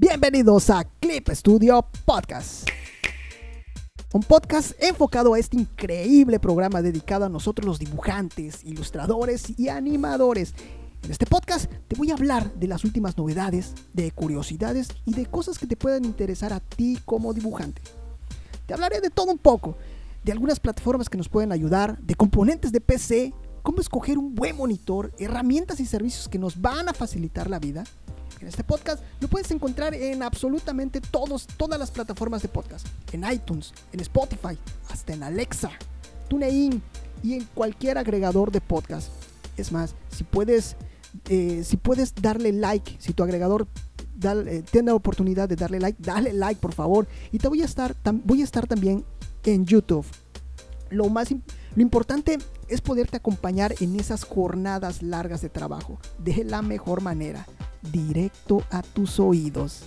Bienvenidos a Clip Studio Podcast. Un podcast enfocado a este increíble programa dedicado a nosotros los dibujantes, ilustradores y animadores. En este podcast te voy a hablar de las últimas novedades, de curiosidades y de cosas que te puedan interesar a ti como dibujante. Te hablaré de todo un poco, de algunas plataformas que nos pueden ayudar, de componentes de PC, cómo escoger un buen monitor, herramientas y servicios que nos van a facilitar la vida. En este podcast lo puedes encontrar en absolutamente todos, todas las plataformas de podcast. En iTunes, en Spotify, hasta en Alexa, TuneIn y en cualquier agregador de podcast. Es más, si puedes, eh, si puedes darle like, si tu agregador eh, tiene la oportunidad de darle like, dale like por favor. Y te voy a estar, voy a estar también en YouTube. Lo más lo importante es poderte acompañar en esas jornadas largas de trabajo de la mejor manera, directo a tus oídos.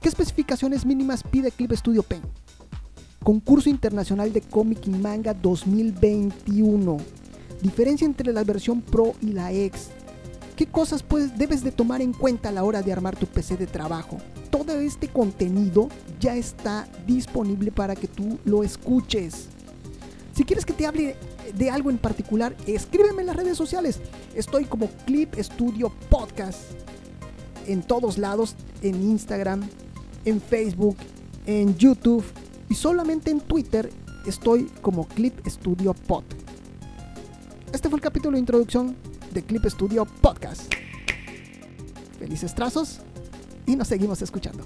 ¿Qué especificaciones mínimas pide Clip Studio Pen? Concurso Internacional de Cómic y Manga 2021. Diferencia entre la versión Pro y la X. ¿Qué cosas puedes, debes de tomar en cuenta a la hora de armar tu PC de trabajo? Todo este contenido ya está disponible para que tú lo escuches. Si quieres que te hable de algo en particular, escríbeme en las redes sociales. Estoy como Clip Studio Podcast en todos lados, en Instagram, en Facebook, en YouTube y solamente en Twitter estoy como Clip Studio Pod. Este fue el capítulo de introducción de Clip Studio Podcast. Felices trazos y nos seguimos escuchando.